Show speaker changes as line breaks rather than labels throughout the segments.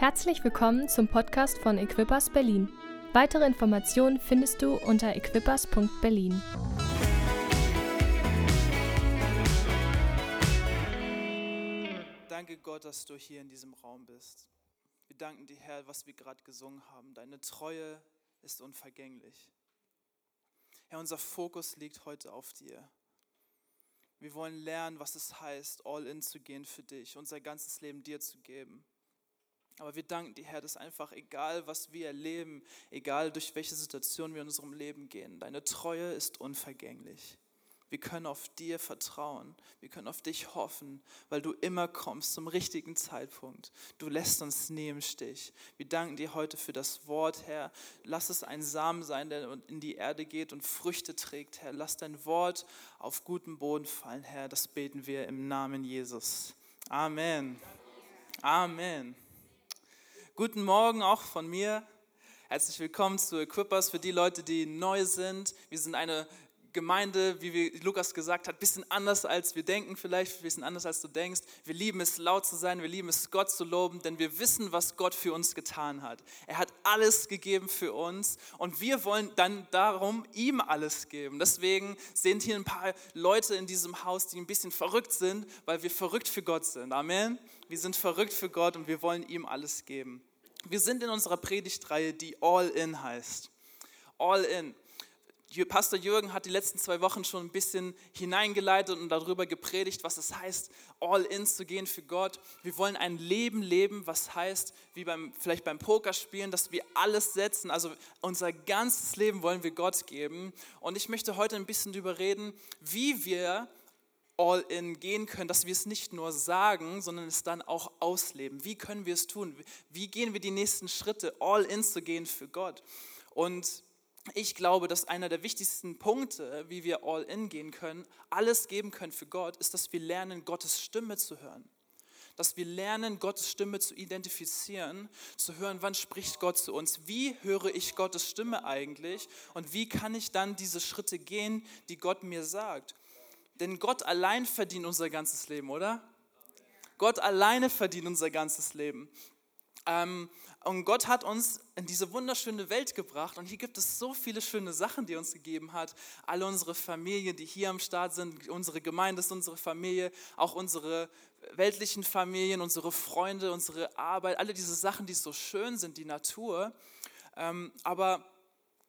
Herzlich willkommen zum Podcast von Equippers Berlin. Weitere Informationen findest du unter equippers.berlin.
Danke Gott, dass du hier in diesem Raum bist. Wir danken dir, Herr, was wir gerade gesungen haben. Deine Treue ist unvergänglich. Herr, unser Fokus liegt heute auf dir. Wir wollen lernen, was es heißt, all in zu gehen für dich, unser ganzes Leben dir zu geben. Aber wir danken dir, Herr, dass einfach egal, was wir erleben, egal durch welche Situation wir in unserem Leben gehen, deine Treue ist unvergänglich. Wir können auf dir vertrauen. Wir können auf dich hoffen, weil du immer kommst zum richtigen Zeitpunkt. Du lässt uns nie im Stich. Wir danken dir heute für das Wort, Herr. Lass es ein Samen sein, der in die Erde geht und Früchte trägt, Herr. Lass dein Wort auf guten Boden fallen, Herr. Das beten wir im Namen Jesus. Amen. Amen. Guten Morgen auch von mir. Herzlich willkommen zu Equippers für die Leute, die neu sind. Wir sind eine Gemeinde, wie Lukas gesagt hat, ein bisschen anders als wir denken, vielleicht ein bisschen anders als du denkst. Wir lieben es, laut zu sein, wir lieben es, Gott zu loben, denn wir wissen, was Gott für uns getan hat. Er hat alles gegeben für uns und wir wollen dann darum ihm alles geben. Deswegen sind hier ein paar Leute in diesem Haus, die ein bisschen verrückt sind, weil wir verrückt für Gott sind. Amen. Wir sind verrückt für Gott und wir wollen ihm alles geben. Wir sind in unserer Predigtreihe, die All In heißt. All In. Pastor Jürgen hat die letzten zwei Wochen schon ein bisschen hineingeleitet und darüber gepredigt, was es heißt, all in zu gehen für Gott. Wir wollen ein Leben leben, was heißt, wie beim, vielleicht beim Pokerspielen, dass wir alles setzen, also unser ganzes Leben wollen wir Gott geben. Und ich möchte heute ein bisschen darüber reden, wie wir all in gehen können, dass wir es nicht nur sagen, sondern es dann auch ausleben. Wie können wir es tun? Wie gehen wir die nächsten Schritte, all in zu gehen für Gott? Und ich glaube, dass einer der wichtigsten Punkte, wie wir all in gehen können, alles geben können für Gott, ist, dass wir lernen, Gottes Stimme zu hören. Dass wir lernen, Gottes Stimme zu identifizieren, zu hören, wann spricht Gott zu uns, wie höre ich Gottes Stimme eigentlich und wie kann ich dann diese Schritte gehen, die Gott mir sagt. Denn Gott allein verdient unser ganzes Leben, oder? Gott alleine verdient unser ganzes Leben. Ähm, und Gott hat uns in diese wunderschöne Welt gebracht und hier gibt es so viele schöne Sachen, die er uns gegeben hat. Alle unsere Familien, die hier am Start sind, unsere Gemeinde ist unsere Familie, auch unsere weltlichen Familien, unsere Freunde, unsere Arbeit, alle diese Sachen, die so schön sind, die Natur. Ähm, aber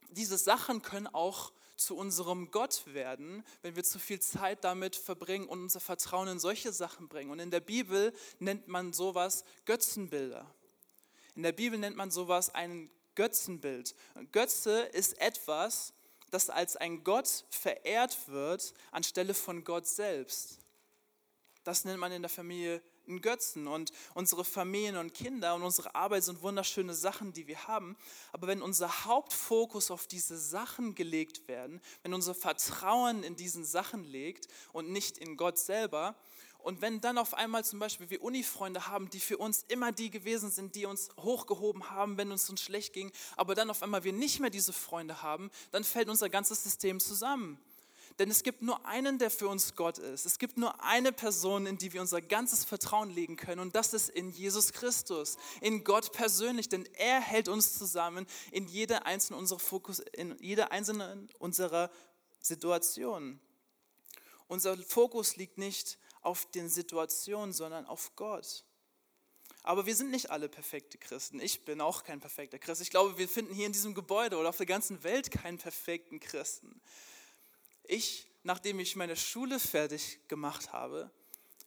diese Sachen können auch zu unserem Gott werden, wenn wir zu viel Zeit damit verbringen und unser Vertrauen in solche Sachen bringen. Und in der Bibel nennt man sowas Götzenbilder. In der Bibel nennt man sowas ein Götzenbild. Götze ist etwas, das als ein Gott verehrt wird anstelle von Gott selbst. Das nennt man in der Familie einen Götzen. Und unsere Familien und Kinder und unsere Arbeit sind wunderschöne Sachen, die wir haben. Aber wenn unser Hauptfokus auf diese Sachen gelegt werden, wenn unser Vertrauen in diesen Sachen liegt und nicht in Gott selber, und wenn dann auf einmal zum Beispiel wir Uni-Freunde haben, die für uns immer die gewesen sind, die uns hochgehoben haben, wenn es uns schlecht ging, aber dann auf einmal wir nicht mehr diese Freunde haben, dann fällt unser ganzes System zusammen. Denn es gibt nur einen, der für uns Gott ist. Es gibt nur eine Person, in die wir unser ganzes Vertrauen legen können. Und das ist in Jesus Christus, in Gott persönlich. Denn er hält uns zusammen in jeder einzelnen unserer Fokus, in jeder einzelnen unserer Situationen. Unser Fokus liegt nicht auf den Situationen, sondern auf Gott. Aber wir sind nicht alle perfekte Christen. Ich bin auch kein perfekter Christ. Ich glaube, wir finden hier in diesem Gebäude oder auf der ganzen Welt keinen perfekten Christen. Ich, nachdem ich meine Schule fertig gemacht habe,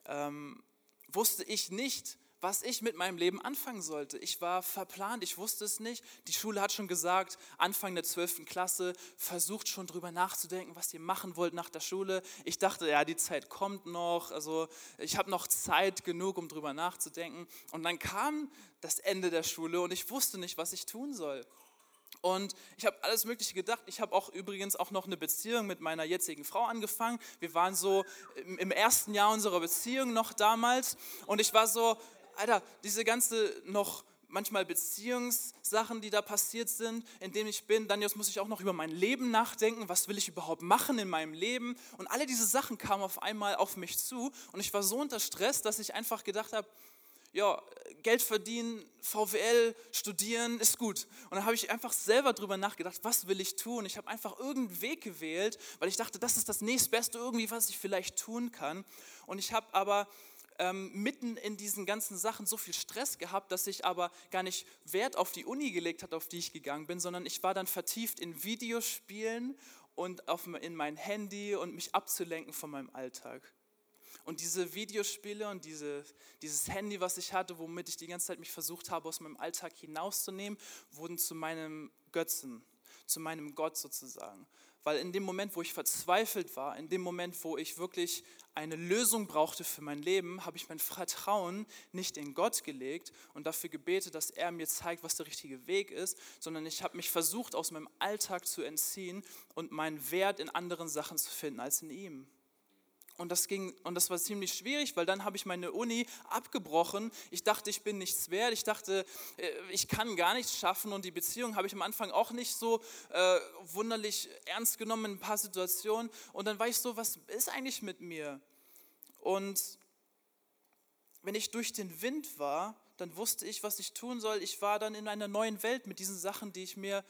ähm, wusste ich nicht, was ich mit meinem Leben anfangen sollte. Ich war verplant, ich wusste es nicht. Die Schule hat schon gesagt, Anfang der 12. Klasse, versucht schon drüber nachzudenken, was ihr machen wollt nach der Schule. Ich dachte, ja, die Zeit kommt noch, also ich habe noch Zeit genug, um drüber nachzudenken. Und dann kam das Ende der Schule und ich wusste nicht, was ich tun soll. Und ich habe alles Mögliche gedacht. Ich habe auch übrigens auch noch eine Beziehung mit meiner jetzigen Frau angefangen. Wir waren so im ersten Jahr unserer Beziehung noch damals. Und ich war so, Alter, diese ganze noch manchmal Beziehungssachen, die da passiert sind, in denen ich bin, dann jetzt muss ich auch noch über mein Leben nachdenken, was will ich überhaupt machen in meinem Leben und alle diese Sachen kamen auf einmal auf mich zu und ich war so unter Stress, dass ich einfach gedacht habe, ja, Geld verdienen, VWL studieren ist gut. Und dann habe ich einfach selber drüber nachgedacht, was will ich tun? Ich habe einfach irgendeinen Weg gewählt, weil ich dachte, das ist das nächstbeste irgendwie, was ich vielleicht tun kann. Und ich habe aber ähm, mitten in diesen ganzen Sachen so viel Stress gehabt, dass ich aber gar nicht Wert auf die Uni gelegt hat, auf die ich gegangen bin, sondern ich war dann vertieft in Videospielen und auf, in mein Handy und mich abzulenken von meinem Alltag. Und diese Videospiele und diese, dieses Handy, was ich hatte, womit ich die ganze Zeit mich versucht habe, aus meinem Alltag hinauszunehmen, wurden zu meinem Götzen, zu meinem Gott sozusagen. Weil in dem Moment, wo ich verzweifelt war, in dem Moment, wo ich wirklich eine Lösung brauchte für mein Leben, habe ich mein Vertrauen nicht in Gott gelegt und dafür gebetet, dass er mir zeigt, was der richtige Weg ist, sondern ich habe mich versucht, aus meinem Alltag zu entziehen und meinen Wert in anderen Sachen zu finden als in ihm. Und das, ging, und das war ziemlich schwierig, weil dann habe ich meine Uni abgebrochen. Ich dachte, ich bin nichts wert. Ich dachte, äh, ich kann gar nichts schaffen. Und die Beziehung habe ich am Anfang auch nicht so äh, wunderlich ernst genommen in ein paar Situationen. Und dann war ich so, was ist eigentlich mit mir? Und wenn ich durch den Wind war, dann wusste ich, was ich tun soll. Ich war dann in einer neuen Welt mit diesen Sachen, die ich mir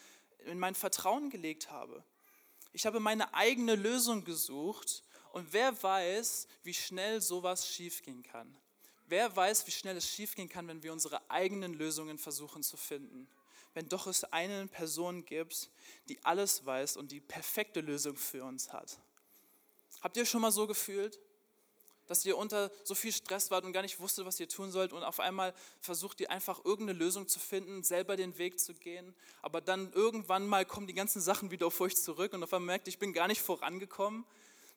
in mein Vertrauen gelegt habe. Ich habe meine eigene Lösung gesucht und wer weiß, wie schnell sowas schiefgehen kann? Wer weiß, wie schnell es schiefgehen kann, wenn wir unsere eigenen Lösungen versuchen zu finden? Wenn doch es eine Person gibt, die alles weiß und die perfekte Lösung für uns hat. Habt ihr schon mal so gefühlt? dass ihr unter so viel Stress wart und gar nicht wusstet, was ihr tun sollt und auf einmal versucht ihr einfach irgendeine Lösung zu finden, selber den Weg zu gehen, aber dann irgendwann mal kommen die ganzen Sachen wieder auf euch zurück und auf einmal merkt, ich bin gar nicht vorangekommen,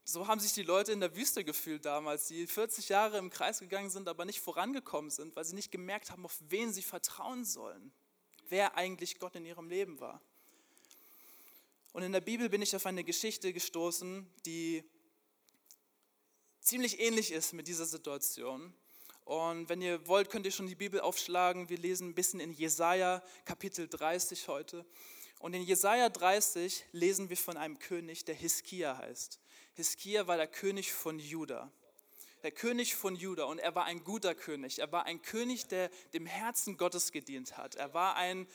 so haben sich die Leute in der Wüste gefühlt damals, die 40 Jahre im Kreis gegangen sind, aber nicht vorangekommen sind, weil sie nicht gemerkt haben, auf wen sie vertrauen sollen, wer eigentlich Gott in ihrem Leben war. Und in der Bibel bin ich auf eine Geschichte gestoßen, die ziemlich ähnlich ist mit dieser Situation. Und wenn ihr wollt, könnt ihr schon die Bibel aufschlagen. Wir lesen ein bisschen in Jesaja Kapitel 30 heute. Und in Jesaja 30 lesen wir von einem König, der Hiskia heißt. Hiskia war der König von Juda. Der König von Juda und er war ein guter König. Er war ein König, der dem Herzen Gottes gedient hat. Er war ein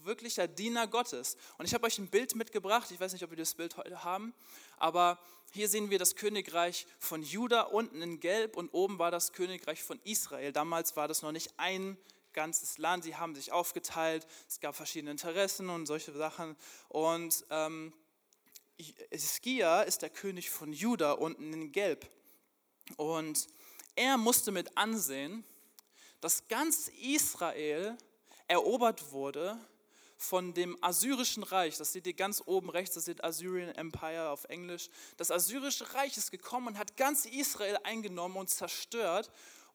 wirklicher Diener Gottes. Und ich habe euch ein Bild mitgebracht. Ich weiß nicht, ob wir das Bild heute haben, aber hier sehen wir das Königreich von Juda unten in Gelb und oben war das Königreich von Israel. Damals war das noch nicht ein ganzes Land. Sie haben sich aufgeteilt. Es gab verschiedene Interessen und solche Sachen. Und ähm, Hiskia ist der König von Juda unten in Gelb. Und er musste mit ansehen, dass ganz Israel erobert wurde von dem assyrischen Reich. Das seht ihr ganz oben rechts, das steht Assyrian Empire auf Englisch. Das assyrische Reich ist gekommen und hat ganz Israel eingenommen und zerstört.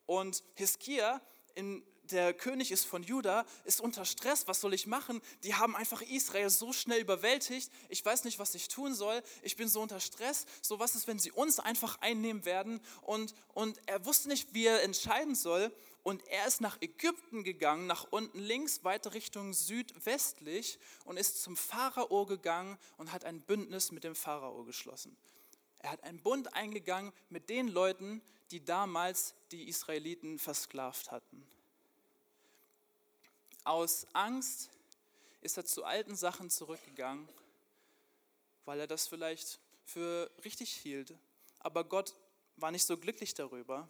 Und Hiskia in der König ist von Juda, ist unter Stress, was soll ich machen? Die haben einfach Israel so schnell überwältigt, ich weiß nicht, was ich tun soll, ich bin so unter Stress, so was ist, wenn sie uns einfach einnehmen werden? Und, und er wusste nicht, wie er entscheiden soll und er ist nach Ägypten gegangen, nach unten links, weiter Richtung südwestlich und ist zum Pharao gegangen und hat ein Bündnis mit dem Pharao geschlossen. Er hat einen Bund eingegangen mit den Leuten, die damals die Israeliten versklavt hatten. Aus Angst ist er zu alten Sachen zurückgegangen, weil er das vielleicht für richtig hielt. Aber Gott war nicht so glücklich darüber,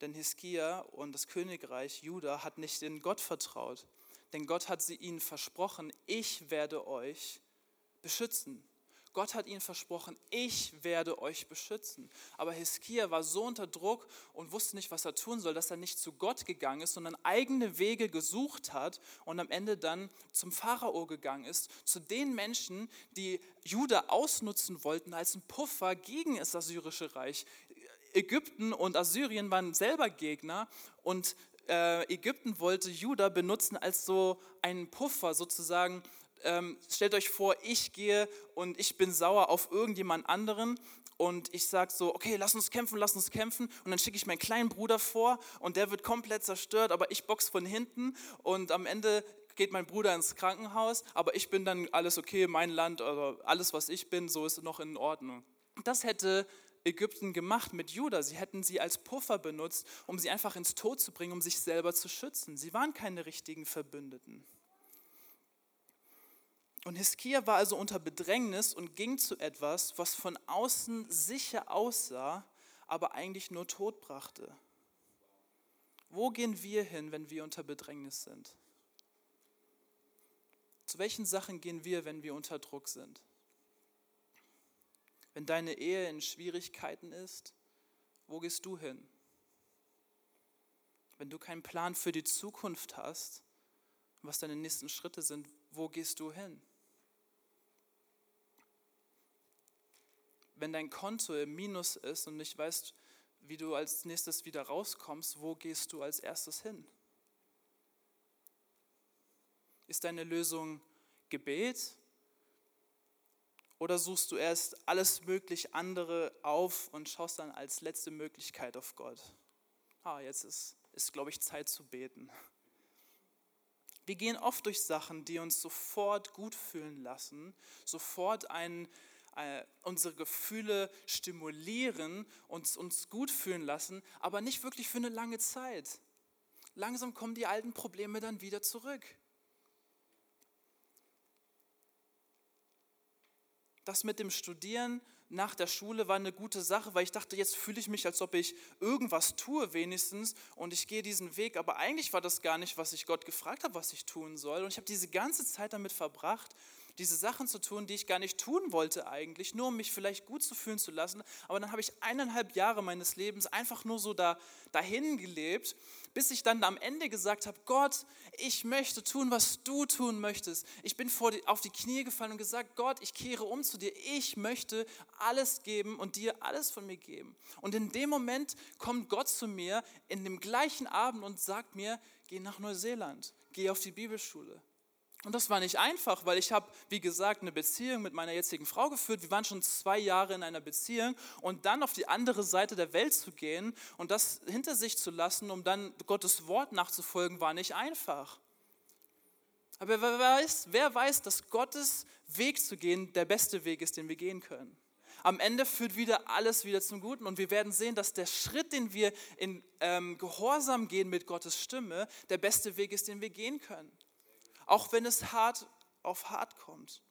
denn Hiskia und das Königreich Juda hat nicht in Gott vertraut. Denn Gott hat sie ihnen versprochen, ich werde euch beschützen. Gott hat ihnen versprochen, ich werde euch beschützen. Aber Hiskia war so unter Druck und wusste nicht, was er tun soll, dass er nicht zu Gott gegangen ist, sondern eigene Wege gesucht hat und am Ende dann zum Pharao gegangen ist, zu den Menschen, die Juda ausnutzen wollten als ein Puffer gegen das assyrische Reich. Ägypten und Assyrien waren selber Gegner und äh, Ägypten wollte Juda benutzen als so einen Puffer sozusagen ähm, stellt euch vor, ich gehe und ich bin sauer auf irgendjemand anderen und ich sage so, okay, lass uns kämpfen, lass uns kämpfen. Und dann schicke ich meinen kleinen Bruder vor und der wird komplett zerstört, aber ich box von hinten und am Ende geht mein Bruder ins Krankenhaus, aber ich bin dann alles okay, mein Land, also alles, was ich bin, so ist noch in Ordnung. Das hätte Ägypten gemacht mit Juda. Sie hätten sie als Puffer benutzt, um sie einfach ins Tod zu bringen, um sich selber zu schützen. Sie waren keine richtigen Verbündeten. Und Hiskia war also unter Bedrängnis und ging zu etwas, was von außen sicher aussah, aber eigentlich nur Tod brachte. Wo gehen wir hin, wenn wir unter Bedrängnis sind? Zu welchen Sachen gehen wir, wenn wir unter Druck sind? Wenn deine Ehe in Schwierigkeiten ist, wo gehst du hin? Wenn du keinen Plan für die Zukunft hast, was deine nächsten Schritte sind, wo gehst du hin? Wenn dein Konto im Minus ist und nicht weißt, wie du als nächstes wieder rauskommst, wo gehst du als erstes hin? Ist deine Lösung Gebet? Oder suchst du erst alles möglich andere auf und schaust dann als letzte Möglichkeit auf Gott? Ah, jetzt ist, ist glaube ich, Zeit zu beten. Wir gehen oft durch Sachen, die uns sofort gut fühlen lassen, sofort einen, äh, unsere Gefühle stimulieren und uns gut fühlen lassen, aber nicht wirklich für eine lange Zeit. Langsam kommen die alten Probleme dann wieder zurück. das mit dem Studieren nach der Schule war eine gute Sache, weil ich dachte, jetzt fühle ich mich, als ob ich irgendwas tue wenigstens und ich gehe diesen Weg. Aber eigentlich war das gar nicht, was ich Gott gefragt habe, was ich tun soll. Und ich habe diese ganze Zeit damit verbracht, diese Sachen zu tun, die ich gar nicht tun wollte eigentlich, nur um mich vielleicht gut zu fühlen zu lassen. Aber dann habe ich eineinhalb Jahre meines Lebens einfach nur so da, dahin gelebt, bis ich dann am Ende gesagt habe, Gott, ich möchte tun, was du tun möchtest. Ich bin vor die, auf die Knie gefallen und gesagt, Gott, ich kehre um zu dir. Ich möchte alles geben und dir alles von mir geben. Und in dem Moment kommt Gott zu mir in dem gleichen Abend und sagt mir, geh nach Neuseeland, geh auf die Bibelschule. Und das war nicht einfach, weil ich habe, wie gesagt, eine Beziehung mit meiner jetzigen Frau geführt. Wir waren schon zwei Jahre in einer Beziehung und dann auf die andere Seite der Welt zu gehen und das hinter sich zu lassen, um dann Gottes Wort nachzufolgen, war nicht einfach. Aber wer weiß, wer weiß, dass Gottes Weg zu gehen der beste Weg ist, den wir gehen können. Am Ende führt wieder alles wieder zum Guten und wir werden sehen, dass der Schritt, den wir in ähm, Gehorsam gehen mit Gottes Stimme, der beste Weg ist, den wir gehen können auch wenn es hart auf hart kommt.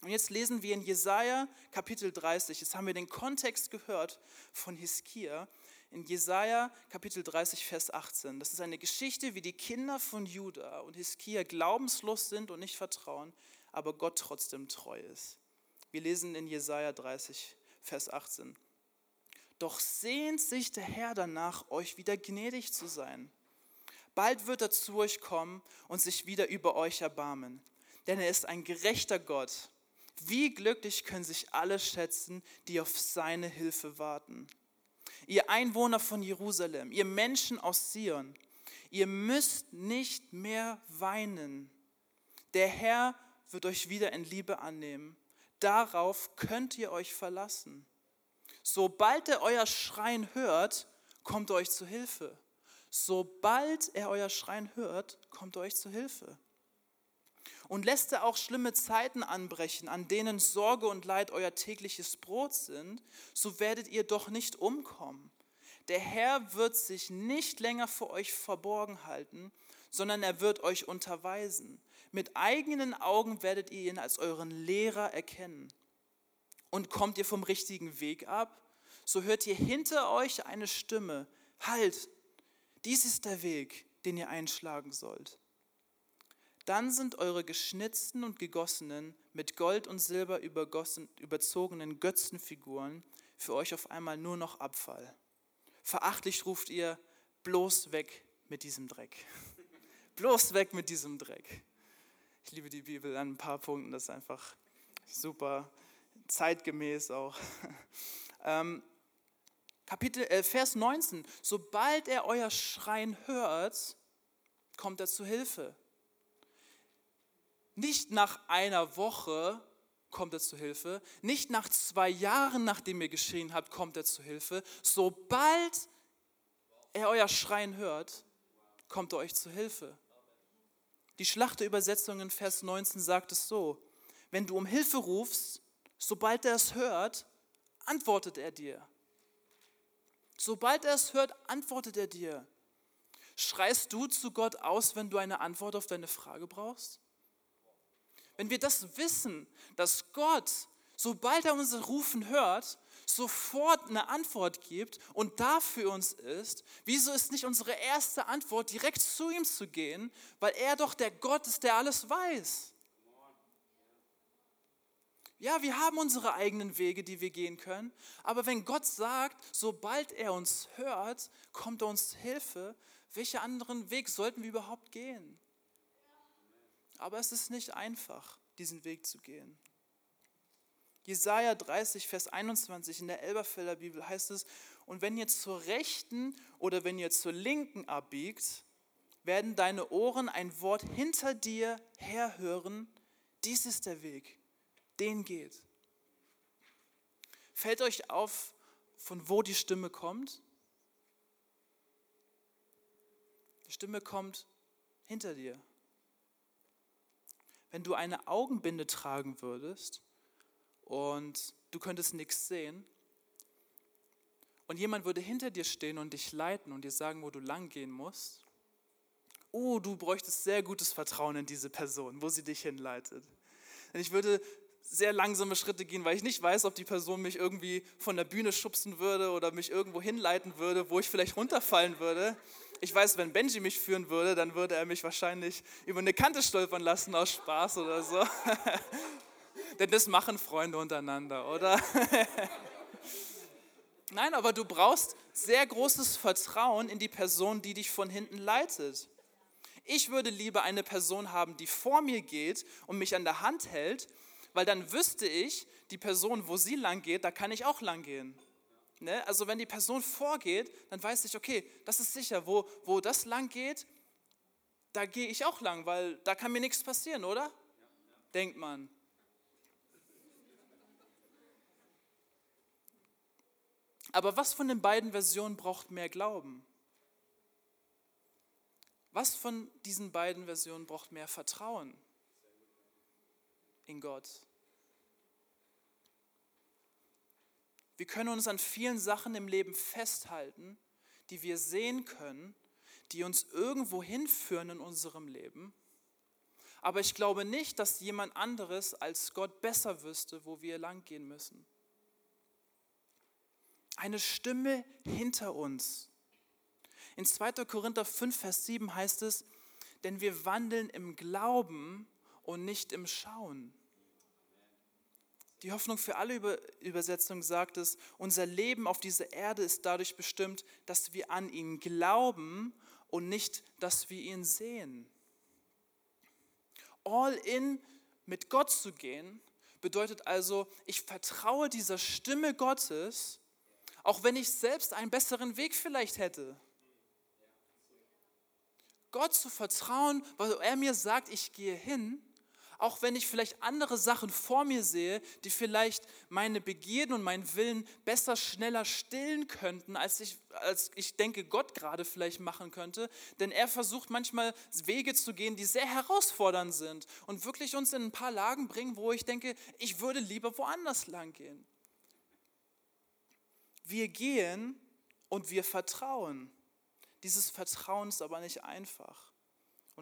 Und jetzt lesen wir in Jesaja Kapitel 30, jetzt haben wir den Kontext gehört von Hiskia, in Jesaja Kapitel 30, Vers 18. Das ist eine Geschichte, wie die Kinder von Juda und Hiskia glaubenslos sind und nicht vertrauen, aber Gott trotzdem treu ist. Wir lesen in Jesaja 30, Vers 18. Doch sehnt sich der Herr danach, euch wieder gnädig zu sein Bald wird er zu euch kommen und sich wieder über euch erbarmen. Denn er ist ein gerechter Gott. Wie glücklich können sich alle schätzen, die auf seine Hilfe warten. Ihr Einwohner von Jerusalem, ihr Menschen aus Sion, ihr müsst nicht mehr weinen. Der Herr wird euch wieder in Liebe annehmen. Darauf könnt ihr euch verlassen. Sobald er euer Schreien hört, kommt er euch zu Hilfe. Sobald er euer Schreien hört, kommt er euch zu Hilfe. Und lässt er auch schlimme Zeiten anbrechen, an denen Sorge und Leid euer tägliches Brot sind, so werdet ihr doch nicht umkommen. Der Herr wird sich nicht länger vor euch verborgen halten, sondern er wird euch unterweisen. Mit eigenen Augen werdet ihr ihn als euren Lehrer erkennen. Und kommt ihr vom richtigen Weg ab, so hört ihr hinter euch eine Stimme, halt, dies ist der Weg, den ihr einschlagen sollt. Dann sind eure geschnitzten und gegossenen, mit Gold und Silber überzogenen Götzenfiguren für euch auf einmal nur noch Abfall. Verachtlich ruft ihr, bloß weg mit diesem Dreck. bloß weg mit diesem Dreck. Ich liebe die Bibel an ein paar Punkten, das ist einfach super zeitgemäß auch. Ähm, Kapitel, äh, Vers 19, sobald er euer Schreien hört, kommt er zu Hilfe. Nicht nach einer Woche kommt er zu Hilfe, nicht nach zwei Jahren, nachdem ihr geschrien habt, kommt er zu Hilfe. Sobald er euer Schreien hört, kommt er euch zu Hilfe. Die Schlachterübersetzung in Vers 19 sagt es so, wenn du um Hilfe rufst, sobald er es hört, antwortet er dir. Sobald er es hört, antwortet er dir. Schreist du zu Gott aus, wenn du eine Antwort auf deine Frage brauchst? Wenn wir das wissen, dass Gott, sobald er unser Rufen hört, sofort eine Antwort gibt und da für uns ist, wieso ist nicht unsere erste Antwort, direkt zu ihm zu gehen, weil er doch der Gott ist, der alles weiß. Ja, wir haben unsere eigenen Wege, die wir gehen können, aber wenn Gott sagt, sobald er uns hört, kommt er uns Hilfe, welchen anderen Weg sollten wir überhaupt gehen? Aber es ist nicht einfach, diesen Weg zu gehen. Jesaja 30, Vers 21 in der Elberfelder Bibel heißt es: Und wenn ihr zur Rechten oder wenn ihr zur Linken abbiegt, werden deine Ohren ein Wort hinter dir herhören. Dies ist der Weg, den geht. Fällt euch auf, von wo die Stimme kommt? Die Stimme kommt hinter dir. Wenn du eine Augenbinde tragen würdest und du könntest nichts sehen und jemand würde hinter dir stehen und dich leiten und dir sagen, wo du lang gehen musst, oh, du bräuchtest sehr gutes Vertrauen in diese Person, wo sie dich hinleitet. Und ich würde sehr langsame Schritte gehen, weil ich nicht weiß, ob die Person mich irgendwie von der Bühne schubsen würde oder mich irgendwo hinleiten würde, wo ich vielleicht runterfallen würde. Ich weiß, wenn Benji mich führen würde, dann würde er mich wahrscheinlich über eine Kante stolpern lassen aus Spaß oder so. Denn das machen Freunde untereinander, oder? Nein, aber du brauchst sehr großes Vertrauen in die Person, die dich von hinten leitet. Ich würde lieber eine Person haben, die vor mir geht und mich an der Hand hält, weil dann wüsste ich, die Person, wo sie lang geht, da kann ich auch lang gehen. Ne? Also wenn die Person vorgeht, dann weiß ich, okay, das ist sicher, wo, wo das lang geht, da gehe ich auch lang, weil da kann mir nichts passieren, oder? Denkt man. Aber was von den beiden Versionen braucht mehr Glauben? Was von diesen beiden Versionen braucht mehr Vertrauen in Gott? Wir können uns an vielen Sachen im Leben festhalten, die wir sehen können, die uns irgendwo hinführen in unserem Leben. Aber ich glaube nicht, dass jemand anderes als Gott besser wüsste, wo wir langgehen müssen. Eine Stimme hinter uns. In 2. Korinther 5, Vers 7 heißt es, denn wir wandeln im Glauben und nicht im Schauen. Die Hoffnung für alle Übersetzungen sagt es, unser Leben auf dieser Erde ist dadurch bestimmt, dass wir an ihn glauben und nicht, dass wir ihn sehen. All in mit Gott zu gehen, bedeutet also, ich vertraue dieser Stimme Gottes, auch wenn ich selbst einen besseren Weg vielleicht hätte. Gott zu vertrauen, weil er mir sagt, ich gehe hin auch wenn ich vielleicht andere Sachen vor mir sehe, die vielleicht meine Begierden und meinen Willen besser, schneller stillen könnten, als ich, als ich denke, Gott gerade vielleicht machen könnte. Denn er versucht manchmal Wege zu gehen, die sehr herausfordernd sind und wirklich uns in ein paar Lagen bringen, wo ich denke, ich würde lieber woanders lang gehen. Wir gehen und wir vertrauen. Dieses Vertrauen ist aber nicht einfach.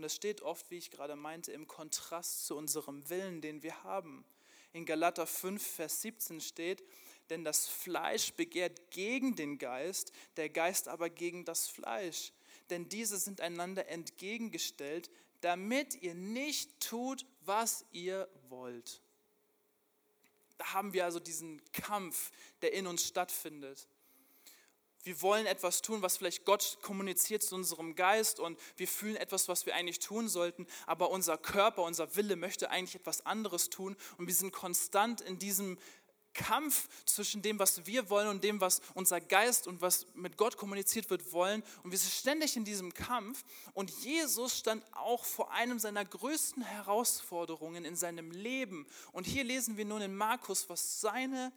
Und es steht oft, wie ich gerade meinte, im Kontrast zu unserem Willen, den wir haben. In Galater 5, Vers 17 steht, denn das Fleisch begehrt gegen den Geist, der Geist aber gegen das Fleisch. Denn diese sind einander entgegengestellt, damit ihr nicht tut, was ihr wollt. Da haben wir also diesen Kampf, der in uns stattfindet wir wollen etwas tun, was vielleicht Gott kommuniziert zu unserem Geist und wir fühlen etwas, was wir eigentlich tun sollten, aber unser Körper, unser Wille möchte eigentlich etwas anderes tun und wir sind konstant in diesem Kampf zwischen dem, was wir wollen und dem, was unser Geist und was mit Gott kommuniziert wird, wollen. Und wir sind ständig in diesem Kampf. Und Jesus stand auch vor einem seiner größten Herausforderungen in seinem Leben. Und hier lesen wir nun in Markus, was seine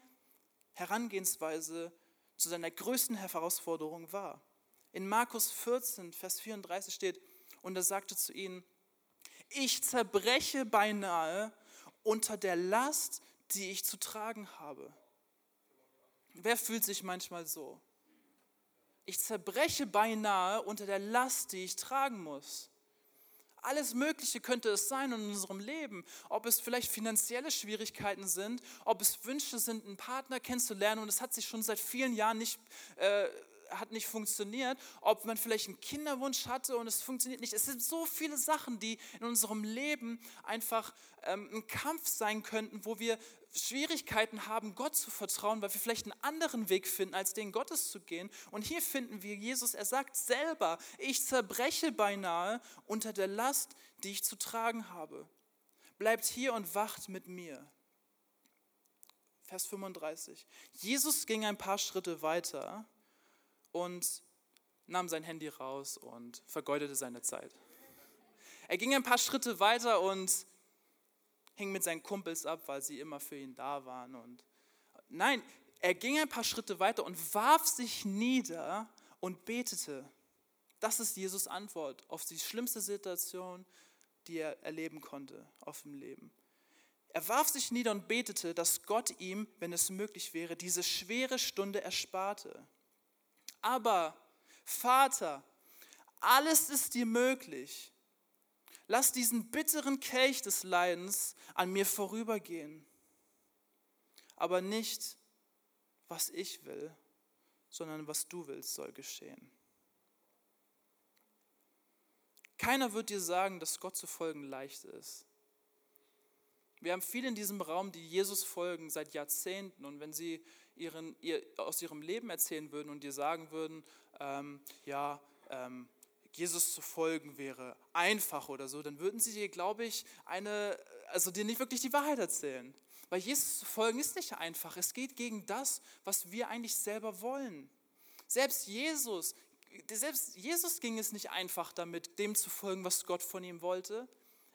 Herangehensweise ist zu seiner größten Herausforderung war. In Markus 14, Vers 34 steht, und er sagte zu ihnen, ich zerbreche beinahe unter der Last, die ich zu tragen habe. Wer fühlt sich manchmal so? Ich zerbreche beinahe unter der Last, die ich tragen muss. Alles Mögliche könnte es sein in unserem Leben. Ob es vielleicht finanzielle Schwierigkeiten sind, ob es Wünsche sind, einen Partner kennenzulernen und es hat sich schon seit vielen Jahren nicht äh, hat nicht funktioniert, ob man vielleicht einen Kinderwunsch hatte und es funktioniert nicht. Es sind so viele Sachen, die in unserem Leben einfach ähm, ein Kampf sein könnten, wo wir Schwierigkeiten haben, Gott zu vertrauen, weil wir vielleicht einen anderen Weg finden, als den Gottes zu gehen. Und hier finden wir Jesus, er sagt selber, ich zerbreche beinahe unter der Last, die ich zu tragen habe. Bleibt hier und wacht mit mir. Vers 35. Jesus ging ein paar Schritte weiter und nahm sein Handy raus und vergeudete seine Zeit. Er ging ein paar Schritte weiter und hing mit seinen Kumpels ab, weil sie immer für ihn da waren. Und nein, er ging ein paar Schritte weiter und warf sich nieder und betete. Das ist Jesus Antwort auf die schlimmste Situation, die er erleben konnte auf dem Leben. Er warf sich nieder und betete, dass Gott ihm, wenn es möglich wäre, diese schwere Stunde ersparte. Aber Vater, alles ist dir möglich. Lass diesen bitteren Kelch des Leidens an mir vorübergehen. Aber nicht, was ich will, sondern was du willst, soll geschehen. Keiner wird dir sagen, dass Gott zu folgen leicht ist. Wir haben viele in diesem Raum, die Jesus folgen seit Jahrzehnten. Und wenn sie ihren, ihr, aus ihrem Leben erzählen würden und dir sagen würden, ähm, ja, ähm, Jesus zu folgen wäre einfach oder so, dann würden sie dir, glaube ich, eine, also dir nicht wirklich die Wahrheit erzählen. Weil Jesus zu folgen ist nicht einfach. Es geht gegen das, was wir eigentlich selber wollen. Selbst Jesus, selbst Jesus ging es nicht einfach damit, dem zu folgen, was Gott von ihm wollte.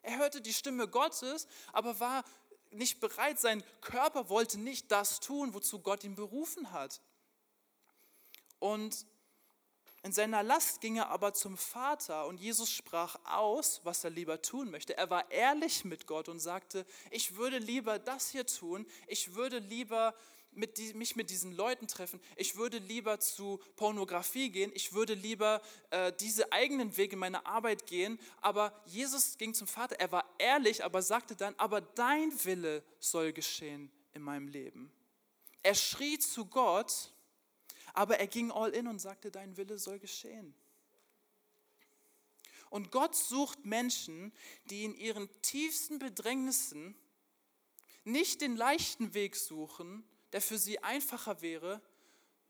Er hörte die Stimme Gottes, aber war nicht bereit, sein Körper wollte nicht das tun, wozu Gott ihn berufen hat. Und in seiner Last ging er aber zum Vater und Jesus sprach aus, was er lieber tun möchte. Er war ehrlich mit Gott und sagte, ich würde lieber das hier tun, ich würde lieber mit die, mich mit diesen Leuten treffen. Ich würde lieber zu Pornografie gehen. Ich würde lieber äh, diese eigenen Wege in meiner Arbeit gehen. Aber Jesus ging zum Vater. Er war ehrlich, aber sagte dann, aber dein Wille soll geschehen in meinem Leben. Er schrie zu Gott, aber er ging all in und sagte, dein Wille soll geschehen. Und Gott sucht Menschen, die in ihren tiefsten Bedrängnissen nicht den leichten Weg suchen, der für sie einfacher wäre,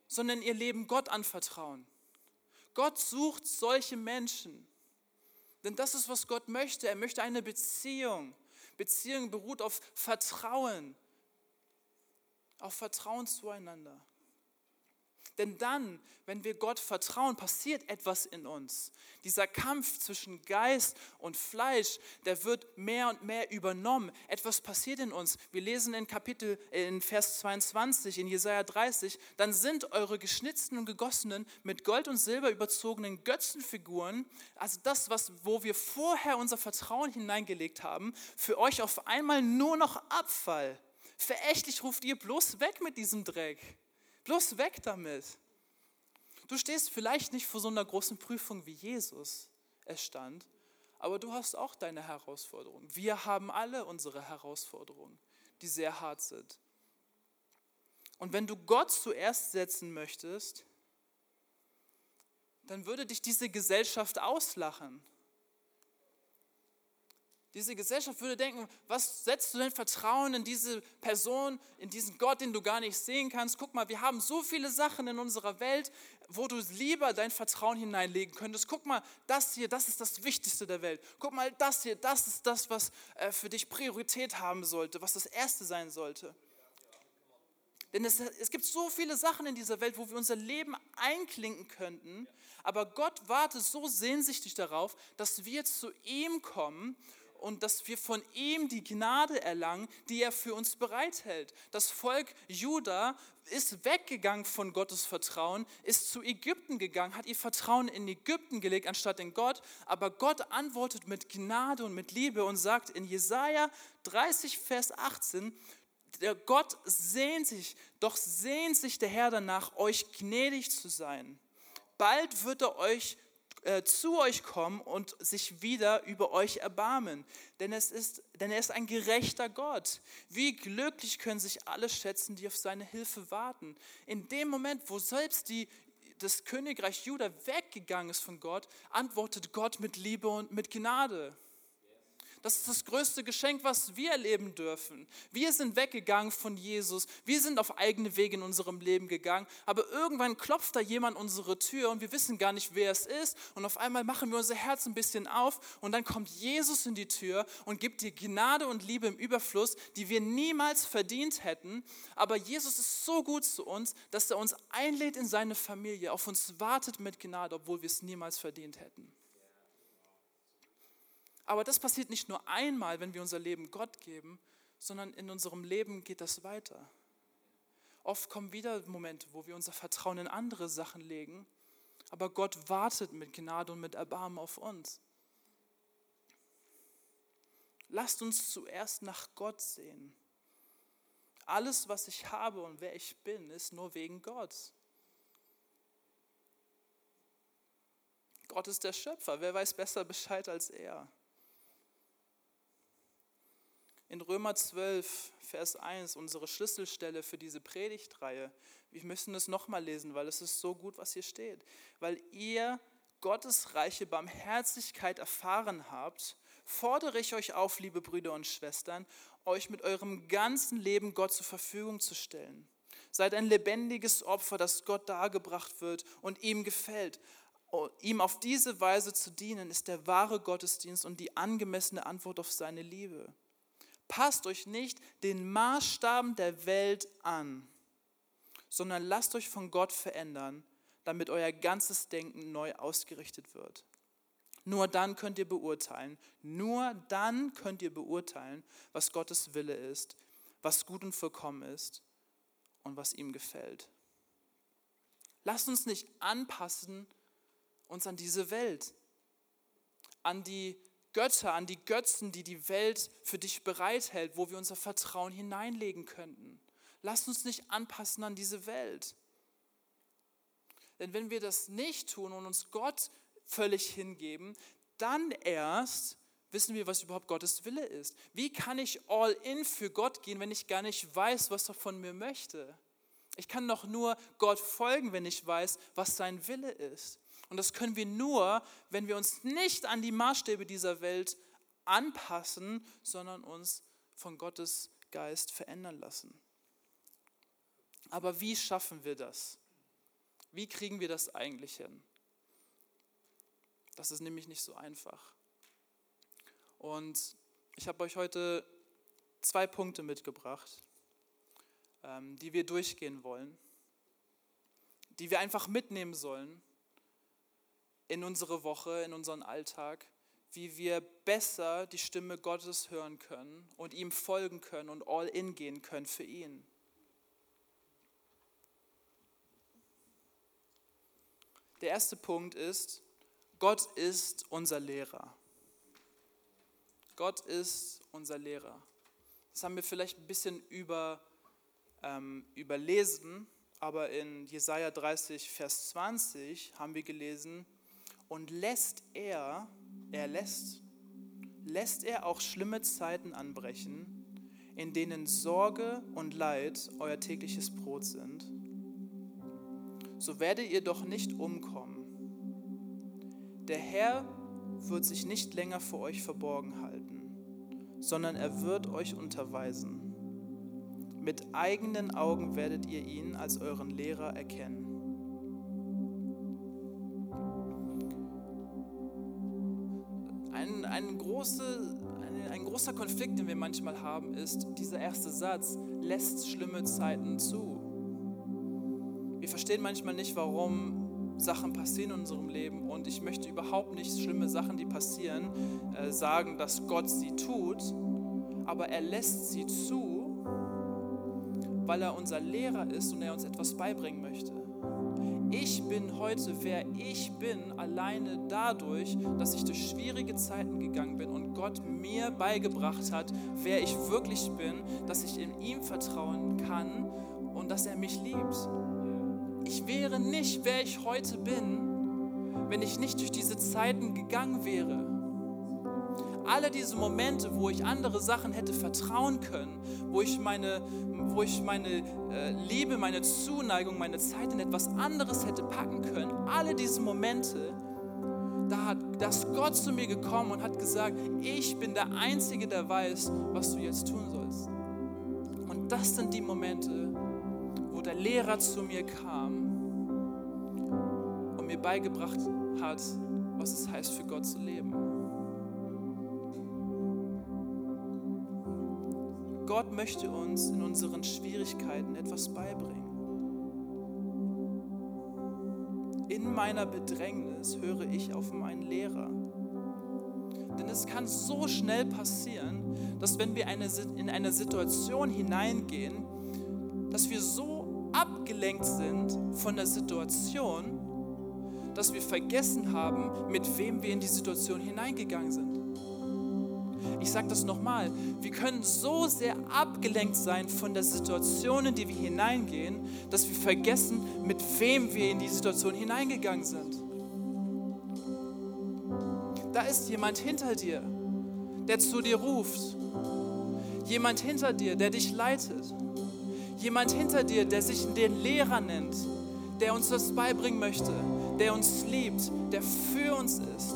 sondern ihr Leben Gott anvertrauen. Gott sucht solche Menschen. Denn das ist, was Gott möchte. Er möchte eine Beziehung. Beziehung beruht auf Vertrauen, auf Vertrauen zueinander. Denn dann, wenn wir Gott vertrauen, passiert etwas in uns. Dieser Kampf zwischen Geist und Fleisch, der wird mehr und mehr übernommen. Etwas passiert in uns. Wir lesen in Kapitel in Vers 22 in Jesaja 30, dann sind eure geschnitzten und gegossenen mit Gold und Silber überzogenen Götzenfiguren, also das was wo wir vorher unser Vertrauen hineingelegt haben, für euch auf einmal nur noch Abfall. Verächtlich ruft ihr bloß weg mit diesem Dreck. Bloß weg damit. Du stehst vielleicht nicht vor so einer großen Prüfung wie Jesus es stand, aber du hast auch deine Herausforderungen. Wir haben alle unsere Herausforderungen, die sehr hart sind. Und wenn du Gott zuerst setzen möchtest, dann würde dich diese Gesellschaft auslachen. Diese Gesellschaft würde denken, was setzt du denn Vertrauen in diese Person, in diesen Gott, den du gar nicht sehen kannst? Guck mal, wir haben so viele Sachen in unserer Welt, wo du lieber dein Vertrauen hineinlegen könntest. Guck mal, das hier, das ist das Wichtigste der Welt. Guck mal, das hier, das ist das, was äh, für dich Priorität haben sollte, was das Erste sein sollte. Denn es, es gibt so viele Sachen in dieser Welt, wo wir unser Leben einklinken könnten, aber Gott wartet so sehnsüchtig darauf, dass wir zu ihm kommen und dass wir von ihm die Gnade erlangen, die er für uns bereithält. Das Volk Juda ist weggegangen von Gottes Vertrauen, ist zu Ägypten gegangen, hat ihr Vertrauen in Ägypten gelegt anstatt in Gott, aber Gott antwortet mit Gnade und mit Liebe und sagt in Jesaja 30, Vers 18, der Gott sehnt sich, doch sehnt sich der Herr danach, euch gnädig zu sein bald wird er euch äh, zu euch kommen und sich wieder über euch erbarmen. Denn, es ist, denn er ist ein gerechter Gott. Wie glücklich können sich alle schätzen, die auf seine Hilfe warten. In dem Moment, wo selbst die, das Königreich Juda weggegangen ist von Gott, antwortet Gott mit Liebe und mit Gnade. Das ist das größte Geschenk, was wir erleben dürfen. Wir sind weggegangen von Jesus. Wir sind auf eigene Wege in unserem Leben gegangen. Aber irgendwann klopft da jemand unsere Tür und wir wissen gar nicht, wer es ist. Und auf einmal machen wir unser Herz ein bisschen auf und dann kommt Jesus in die Tür und gibt dir Gnade und Liebe im Überfluss, die wir niemals verdient hätten. Aber Jesus ist so gut zu uns, dass er uns einlädt in seine Familie, auf uns wartet mit Gnade, obwohl wir es niemals verdient hätten. Aber das passiert nicht nur einmal, wenn wir unser Leben Gott geben, sondern in unserem Leben geht das weiter. Oft kommen wieder Momente, wo wir unser Vertrauen in andere Sachen legen, aber Gott wartet mit Gnade und mit Erbarmen auf uns. Lasst uns zuerst nach Gott sehen. Alles, was ich habe und wer ich bin, ist nur wegen Gott. Gott ist der Schöpfer. Wer weiß besser Bescheid als er? In Römer 12, Vers 1, unsere Schlüsselstelle für diese Predigtreihe. Wir müssen es nochmal lesen, weil es ist so gut, was hier steht. Weil ihr Gottes reiche Barmherzigkeit erfahren habt, fordere ich euch auf, liebe Brüder und Schwestern, euch mit eurem ganzen Leben Gott zur Verfügung zu stellen. Seid ein lebendiges Opfer, das Gott dargebracht wird und ihm gefällt. Ihm auf diese Weise zu dienen, ist der wahre Gottesdienst und die angemessene Antwort auf seine Liebe. Passt euch nicht den Maßstaben der Welt an, sondern lasst euch von Gott verändern, damit euer ganzes Denken neu ausgerichtet wird. Nur dann könnt ihr beurteilen, nur dann könnt ihr beurteilen, was Gottes Wille ist, was gut und vollkommen ist und was ihm gefällt. Lasst uns nicht anpassen uns an diese Welt, an die Götter, an die Götzen, die die Welt für dich bereithält, wo wir unser Vertrauen hineinlegen könnten. Lass uns nicht anpassen an diese Welt. Denn wenn wir das nicht tun und uns Gott völlig hingeben, dann erst wissen wir, was überhaupt Gottes Wille ist. Wie kann ich all in für Gott gehen, wenn ich gar nicht weiß, was er von mir möchte? Ich kann doch nur Gott folgen, wenn ich weiß, was sein Wille ist. Und das können wir nur, wenn wir uns nicht an die Maßstäbe dieser Welt anpassen, sondern uns von Gottes Geist verändern lassen. Aber wie schaffen wir das? Wie kriegen wir das eigentlich hin? Das ist nämlich nicht so einfach. Und ich habe euch heute zwei Punkte mitgebracht, ähm, die wir durchgehen wollen, die wir einfach mitnehmen sollen in unsere Woche, in unseren Alltag, wie wir besser die Stimme Gottes hören können und ihm folgen können und all in gehen können für ihn. Der erste Punkt ist, Gott ist unser Lehrer. Gott ist unser Lehrer. Das haben wir vielleicht ein bisschen über, ähm, überlesen, aber in Jesaja 30, Vers 20 haben wir gelesen, und lässt er, er lässt, lässt er auch schlimme Zeiten anbrechen, in denen Sorge und Leid euer tägliches Brot sind, so werdet ihr doch nicht umkommen. Der Herr wird sich nicht länger vor euch verborgen halten, sondern er wird euch unterweisen. Mit eigenen Augen werdet ihr ihn als euren Lehrer erkennen. Große, ein, ein großer Konflikt, den wir manchmal haben, ist dieser erste Satz, lässt schlimme Zeiten zu. Wir verstehen manchmal nicht, warum Sachen passieren in unserem Leben und ich möchte überhaupt nicht schlimme Sachen, die passieren, äh, sagen, dass Gott sie tut, aber er lässt sie zu, weil er unser Lehrer ist und er uns etwas beibringen möchte. Ich bin heute, wer ich bin, alleine dadurch, dass ich durch schwierige Zeiten gegangen bin und Gott mir beigebracht hat, wer ich wirklich bin, dass ich in ihm vertrauen kann und dass er mich liebt. Ich wäre nicht, wer ich heute bin, wenn ich nicht durch diese Zeiten gegangen wäre. Alle diese Momente, wo ich andere Sachen hätte vertrauen können, wo ich meine, wo ich meine äh, Liebe, meine Zuneigung, meine Zeit in etwas anderes hätte packen können, alle diese Momente, da hat das Gott zu mir gekommen und hat gesagt, ich bin der Einzige, der weiß, was du jetzt tun sollst. Und das sind die Momente, wo der Lehrer zu mir kam und mir beigebracht hat, was es heißt, für Gott zu leben. Gott möchte uns in unseren Schwierigkeiten etwas beibringen. In meiner Bedrängnis höre ich auf meinen Lehrer. Denn es kann so schnell passieren, dass wenn wir eine, in eine Situation hineingehen, dass wir so abgelenkt sind von der Situation, dass wir vergessen haben, mit wem wir in die Situation hineingegangen sind. Ich sage das nochmal, wir können so sehr abgelenkt sein von der Situation, in die wir hineingehen, dass wir vergessen, mit wem wir in die Situation hineingegangen sind. Da ist jemand hinter dir, der zu dir ruft. Jemand hinter dir, der dich leitet. Jemand hinter dir, der sich den Lehrer nennt, der uns das beibringen möchte, der uns liebt, der für uns ist.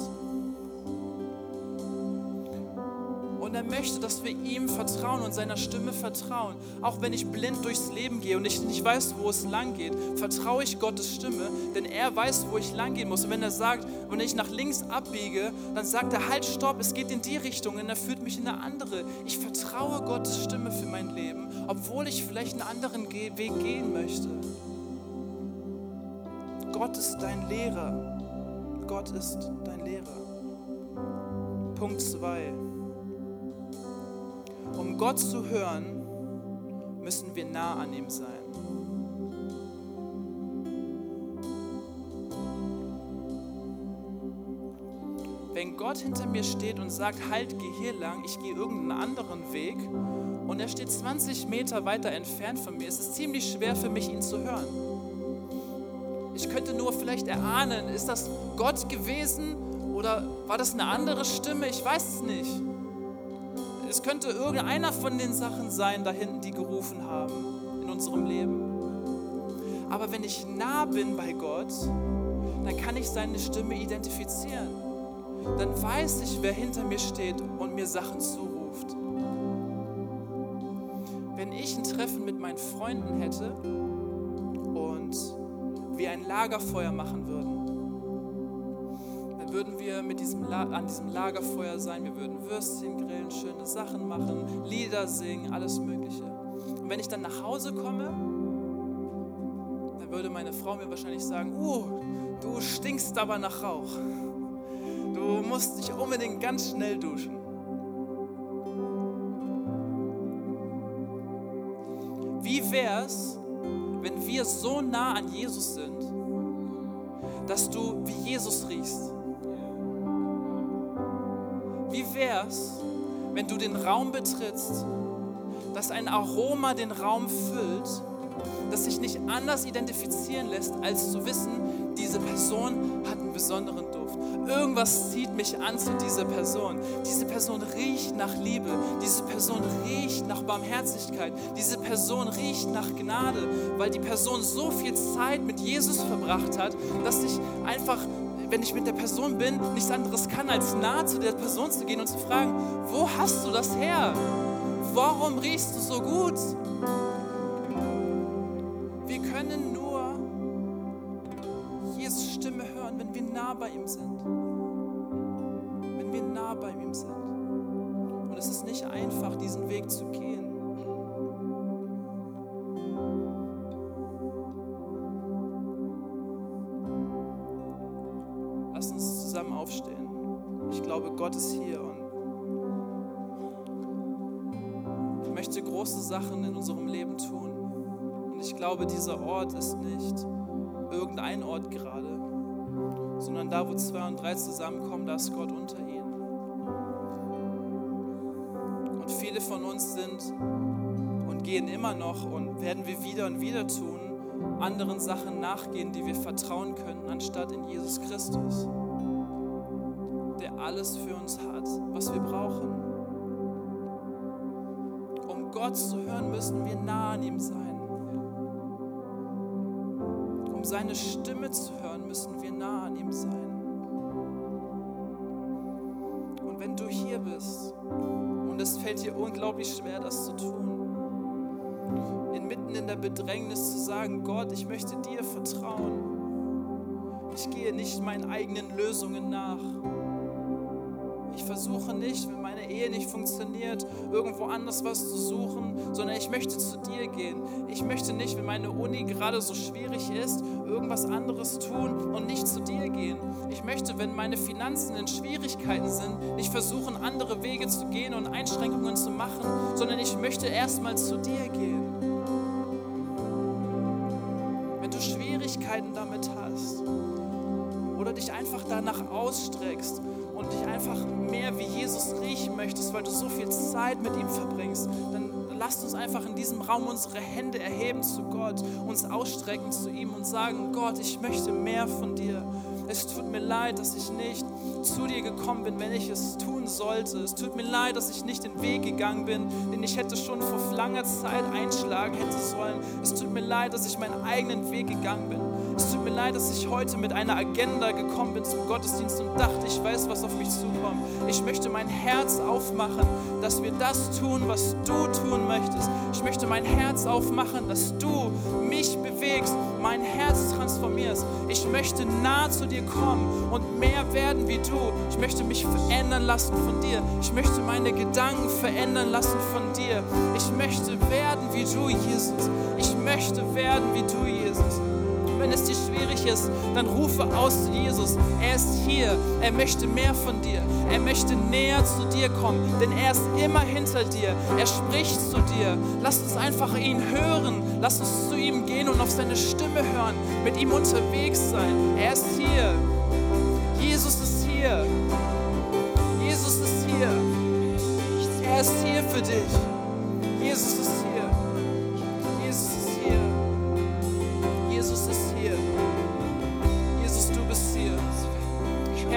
Und er möchte, dass wir ihm vertrauen und seiner Stimme vertrauen. Auch wenn ich blind durchs Leben gehe und ich nicht weiß, wo es lang geht, vertraue ich Gottes Stimme, denn er weiß, wo ich lang gehen muss. Und wenn er sagt, wenn ich nach links abbiege, dann sagt er, halt, stopp, es geht in die Richtung und er führt mich in eine andere. Ich vertraue Gottes Stimme für mein Leben, obwohl ich vielleicht einen anderen Weg gehen möchte. Gott ist dein Lehrer. Gott ist dein Lehrer. Punkt 2. Um Gott zu hören, müssen wir nah an ihm sein. Wenn Gott hinter mir steht und sagt, halt, geh hier lang, ich gehe irgendeinen anderen Weg und er steht 20 Meter weiter entfernt von mir, ist es ziemlich schwer für mich, ihn zu hören. Ich könnte nur vielleicht erahnen, ist das Gott gewesen oder war das eine andere Stimme? Ich weiß es nicht. Es könnte irgendeiner von den Sachen sein, da hinten, die gerufen haben in unserem Leben. Aber wenn ich nah bin bei Gott, dann kann ich seine Stimme identifizieren. Dann weiß ich, wer hinter mir steht und mir Sachen zuruft. Wenn ich ein Treffen mit meinen Freunden hätte und wir ein Lagerfeuer machen würden. Würden wir mit diesem an diesem Lagerfeuer sein, wir würden Würstchen grillen, schöne Sachen machen, Lieder singen, alles Mögliche. Und wenn ich dann nach Hause komme, dann würde meine Frau mir wahrscheinlich sagen, uh, du stinkst aber nach Rauch. Du musst dich unbedingt ganz schnell duschen. Wie wär's, wenn wir so nah an Jesus sind, dass du wie Jesus riechst? Wär's, wenn du den Raum betrittst, dass ein Aroma den Raum füllt, das sich nicht anders identifizieren lässt, als zu wissen, diese Person hat einen besonderen Duft. Irgendwas zieht mich an zu dieser Person. Diese Person riecht nach Liebe. Diese Person riecht nach Barmherzigkeit. Diese Person riecht nach Gnade, weil die Person so viel Zeit mit Jesus verbracht hat, dass ich einfach, wenn ich mit der Person bin, nichts anderes kann, als nah zu der Person zu gehen und zu fragen, wo hast du das her? Warum riechst du so gut? Wir können nur Jesus Stimme hören, wenn wir nah bei ihm sind. Wenn wir nah bei ihm sind. Und es ist nicht einfach, diesen Weg zu gehen. Gott ist hier und möchte große Sachen in unserem Leben tun. Und ich glaube, dieser Ort ist nicht irgendein Ort gerade, sondern da, wo zwei und drei zusammenkommen, da ist Gott unter ihnen. Und viele von uns sind und gehen immer noch und werden wir wieder und wieder tun, anderen Sachen nachgehen, die wir vertrauen können, anstatt in Jesus Christus, alles für uns hat, was wir brauchen. Um Gott zu hören, müssen wir nah an ihm sein. Um seine Stimme zu hören, müssen wir nah an ihm sein. Und wenn du hier bist und es fällt dir unglaublich schwer, das zu tun, inmitten in der Bedrängnis zu sagen, Gott, ich möchte dir vertrauen. Ich gehe nicht meinen eigenen Lösungen nach. Versuche nicht, wenn meine Ehe nicht funktioniert, irgendwo anders was zu suchen, sondern ich möchte zu dir gehen. Ich möchte nicht, wenn meine Uni gerade so schwierig ist, irgendwas anderes tun und nicht zu dir gehen. Ich möchte, wenn meine Finanzen in Schwierigkeiten sind, nicht versuchen, andere Wege zu gehen und Einschränkungen zu machen, sondern ich möchte erstmal zu dir gehen. Wenn du Schwierigkeiten damit hast oder dich einfach danach ausstreckst und dich einfach mehr wie Jesus riechen möchtest, weil du so viel Zeit mit ihm verbringst, dann lasst uns einfach in diesem Raum unsere Hände erheben zu Gott, uns ausstrecken zu ihm und sagen, Gott, ich möchte mehr von dir. Es tut mir leid, dass ich nicht zu dir gekommen bin, wenn ich es tun sollte. Es tut mir leid, dass ich nicht den Weg gegangen bin, den ich hätte schon vor langer Zeit einschlagen hätte sollen. Es tut mir leid, dass ich meinen eigenen Weg gegangen bin. Es tut mir leid, dass ich heute mit einer Agenda gekommen bin zum Gottesdienst und dachte, ich weiß, was auf mich zukommt. Ich möchte mein Herz aufmachen, dass wir das tun, was du tun möchtest. Ich möchte mein Herz aufmachen, dass du mich bewegst, mein Herz transformierst. Ich möchte nah zu dir kommen und mehr werden wie du. Ich möchte mich verändern lassen von dir. Ich möchte meine Gedanken verändern lassen von dir. Ich möchte werden wie du, Jesus. Ich möchte werden wie du, Jesus wenn es dir schwierig ist, dann rufe aus zu Jesus. Er ist hier. Er möchte mehr von dir. Er möchte näher zu dir kommen, denn er ist immer hinter dir. Er spricht zu dir. Lass uns einfach ihn hören. Lass uns zu ihm gehen und auf seine Stimme hören. Mit ihm unterwegs sein. Er ist hier. Jesus ist hier. Jesus ist hier. Er ist hier für dich. Jesus ist hier.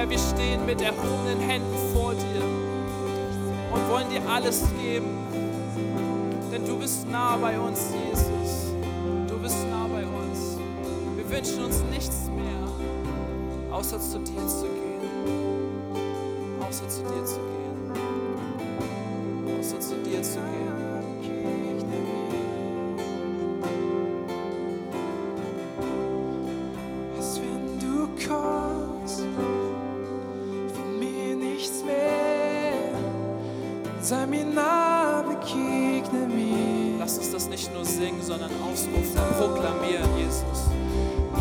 Herr, wir stehen mit erhobenen Händen vor dir und wollen dir alles geben. Denn du bist nah bei uns, Jesus. Du bist nah bei uns. Wir wünschen uns nichts mehr, außer zu dir zu gehen. Außer zu dir zu gehen. Außer zu dir zu gehen.
Sei mir nah, begegne mir.
Lass uns das nicht nur singen, sondern ausrufen und proklamieren, Jesus.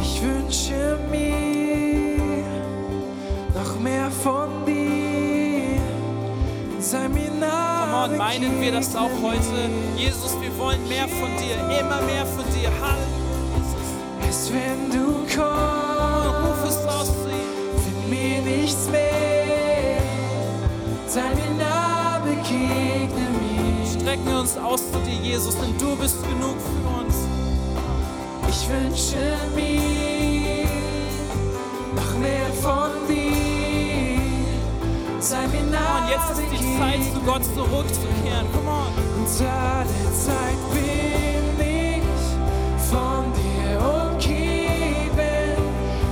Ich wünsche mir noch mehr von dir. Sei mir nah.
Come on, meinen wir das auch heute? Jesus, wir wollen mehr von dir, immer mehr von dir. Halleluja.
Als wenn du kommst,
ruf es raus zu ihm.
mir nichts mehr.
Strecken wir uns aus zu dir, Jesus, denn du bist genug für uns.
Ich wünsche mir noch mehr von dir. Sei mir nah,
Und jetzt ist die Zeit, zu Gott zurückzukehren. Come on.
Und alle Zeit bin ich von dir umgeben.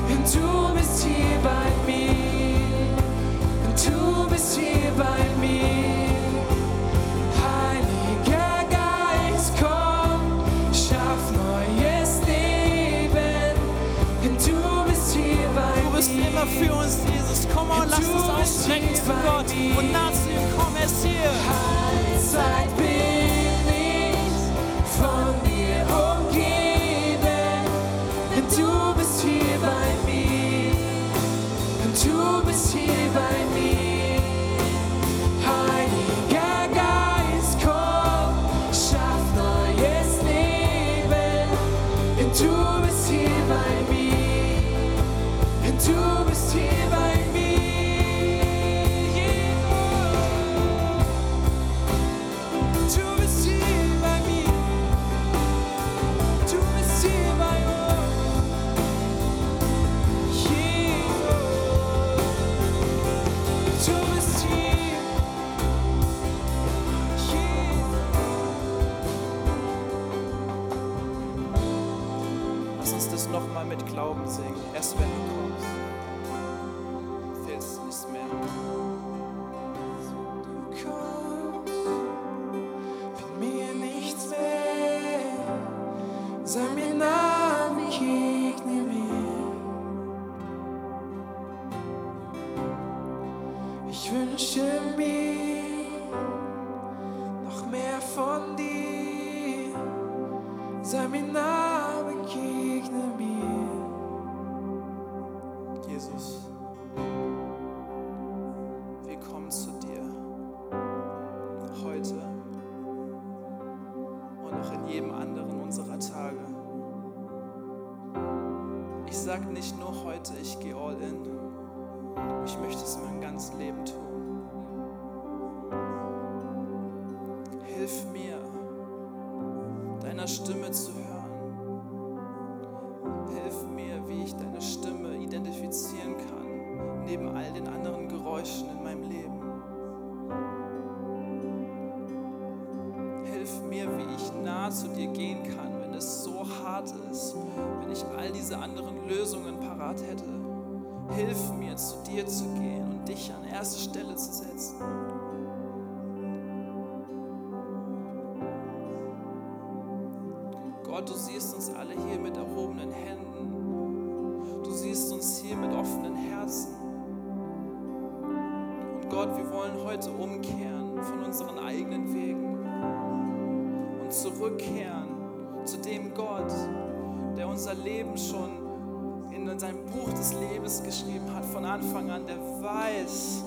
Und du bist hier bei mir. Und du bist hier bei mir.
Für uns, Jesus. Komm on, lass uns ausstrecken zu Gott und nah zu ihm kommen. Er ist hier.
nochmal
mit Glauben singen, erst wenn du kommst. Gott, du siehst uns alle hier mit erhobenen Händen. Du siehst uns hier mit offenen Herzen. Und Gott, wir wollen heute umkehren von unseren eigenen Wegen und zurückkehren zu dem Gott, der unser Leben schon in seinem Buch des Lebens geschrieben hat von Anfang an, der weiß,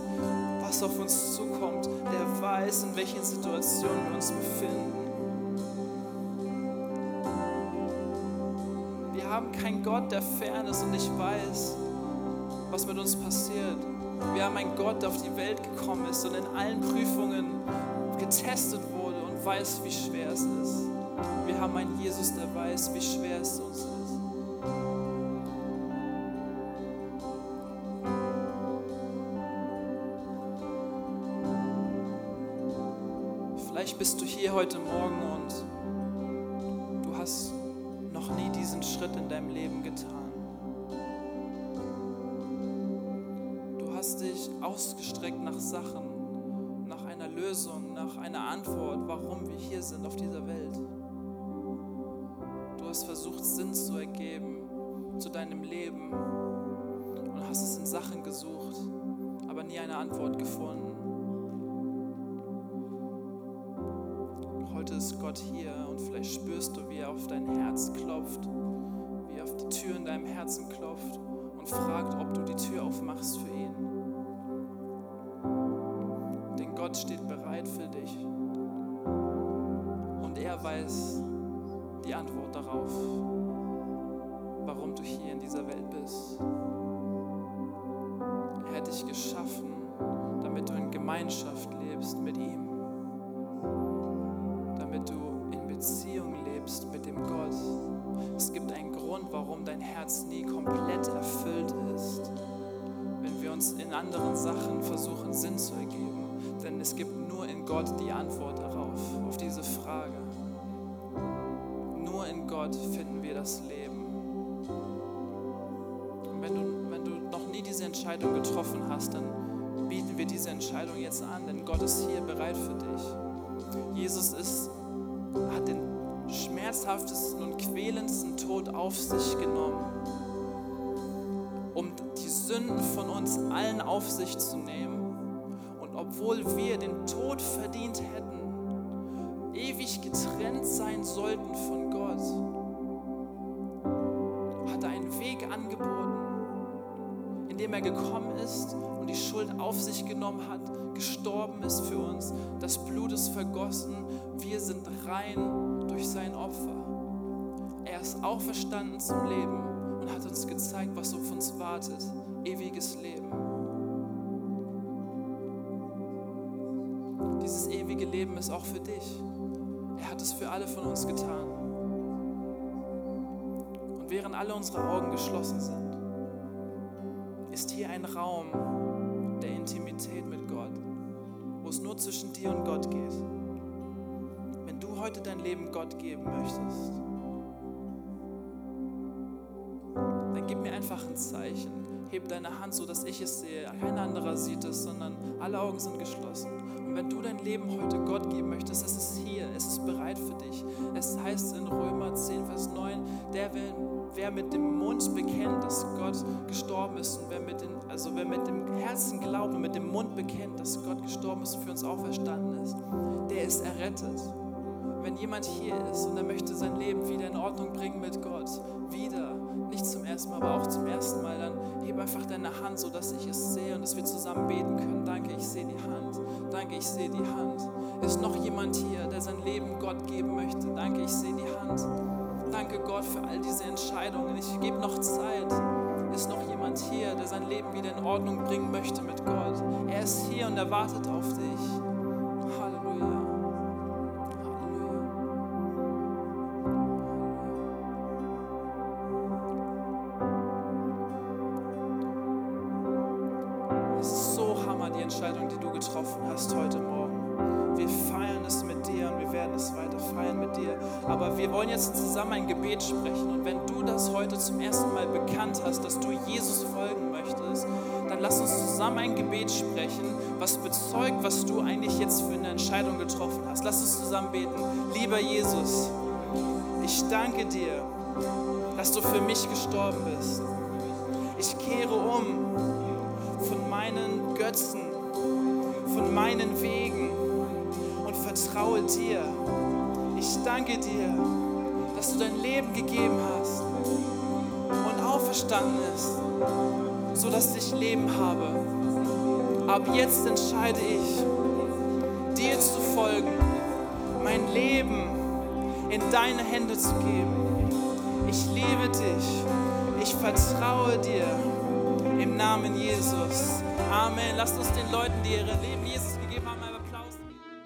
was auf uns zukommt, der weiß, in welchen Situationen wir uns befinden. Keinen Gott, der fern ist und nicht weiß, was mit uns passiert. Wir haben einen Gott, der auf die Welt gekommen ist und in allen Prüfungen getestet wurde und weiß, wie schwer es ist. Wir haben einen Jesus, der weiß, wie schwer es uns ist. Vielleicht bist du hier heute Morgen ausgestreckt nach Sachen, nach einer Lösung, nach einer Antwort, warum wir hier sind auf dieser Welt. Du hast versucht, Sinn zu ergeben zu deinem Leben und hast es in Sachen gesucht, aber nie eine Antwort gefunden. Heute ist Gott hier und vielleicht spürst du, wie er auf dein Herz klopft, wie er auf die Tür in deinem Herzen klopft und fragt, ob du die Tür aufmachst für ihn. Gott steht bereit für dich und er weiß die Antwort darauf, warum du hier in dieser Welt bist. Er hat dich geschaffen, damit du in Gemeinschaft lebst mit ihm damit du in Beziehung lebst mit dem Gott. Es gibt einen Grund, warum dein Herz nie komplett erfüllt ist, wenn wir uns in anderen Sachen Entscheidung getroffen hast, dann bieten wir diese Entscheidung jetzt an, denn Gott ist hier bereit für dich. Jesus ist, hat den schmerzhaftesten und quälendsten Tod auf sich genommen, um die Sünden von uns allen auf sich zu nehmen. Und obwohl wir den Tod verdient hätten, ewig getrennt sein sollten von Gott, indem er gekommen ist und die Schuld auf sich genommen hat, gestorben ist für uns, das Blut ist vergossen, wir sind rein durch sein Opfer. Er ist auferstanden zum Leben und hat uns gezeigt, was auf uns wartet, ewiges Leben. Dieses ewige Leben ist auch für dich. Er hat es für alle von uns getan. Und während alle unsere Augen geschlossen sind, ist hier ein Raum der Intimität mit Gott, wo es nur zwischen dir und Gott geht. Wenn du heute dein Leben Gott geben möchtest, gib mir einfach ein Zeichen. Heb deine Hand, so dass ich es sehe. Kein anderer sieht es, sondern alle Augen sind geschlossen. Und wenn du dein Leben heute Gott geben möchtest, es ist hier, es ist bereit für dich. Es heißt in Römer 10, Vers 9, der, wer mit dem Mund bekennt, dass Gott gestorben ist und wer mit, den, also wer mit dem Herzen glaubt und mit dem Mund bekennt, dass Gott gestorben ist und für uns auferstanden ist, der ist errettet. Wenn jemand hier ist und er möchte sein Leben wieder in Ordnung bringen mit Gott, wieder, nicht zum ersten Mal, aber auch zum ersten Mal, dann heb einfach deine Hand, so dass ich es sehe und dass wir zusammen beten können. Danke, ich sehe die Hand. Danke, ich sehe die Hand. Ist noch jemand hier, der sein Leben Gott geben möchte? Danke, ich sehe die Hand. Danke Gott für all diese Entscheidungen. Ich gebe noch Zeit. Ist noch jemand hier, der sein Leben wieder in Ordnung bringen möchte mit Gott? Er ist hier und er wartet auf dich. Aber wir wollen jetzt zusammen ein Gebet sprechen. Und wenn du das heute zum ersten Mal bekannt hast, dass du Jesus folgen möchtest, dann lass uns zusammen ein Gebet sprechen, was bezeugt, was du eigentlich jetzt für eine Entscheidung getroffen hast. Lass uns zusammen beten. Lieber Jesus, ich danke dir, dass du für mich gestorben bist. Ich kehre um von meinen Götzen, von meinen Wegen und vertraue dir. Ich danke dir, dass du dein Leben gegeben hast und auferstanden ist, sodass ich Leben habe. Ab jetzt entscheide ich, dir zu folgen, mein Leben in deine Hände zu geben. Ich liebe dich, ich vertraue dir. Im Namen Jesus. Amen. Lasst uns den Leuten, die ihre Leben Jesus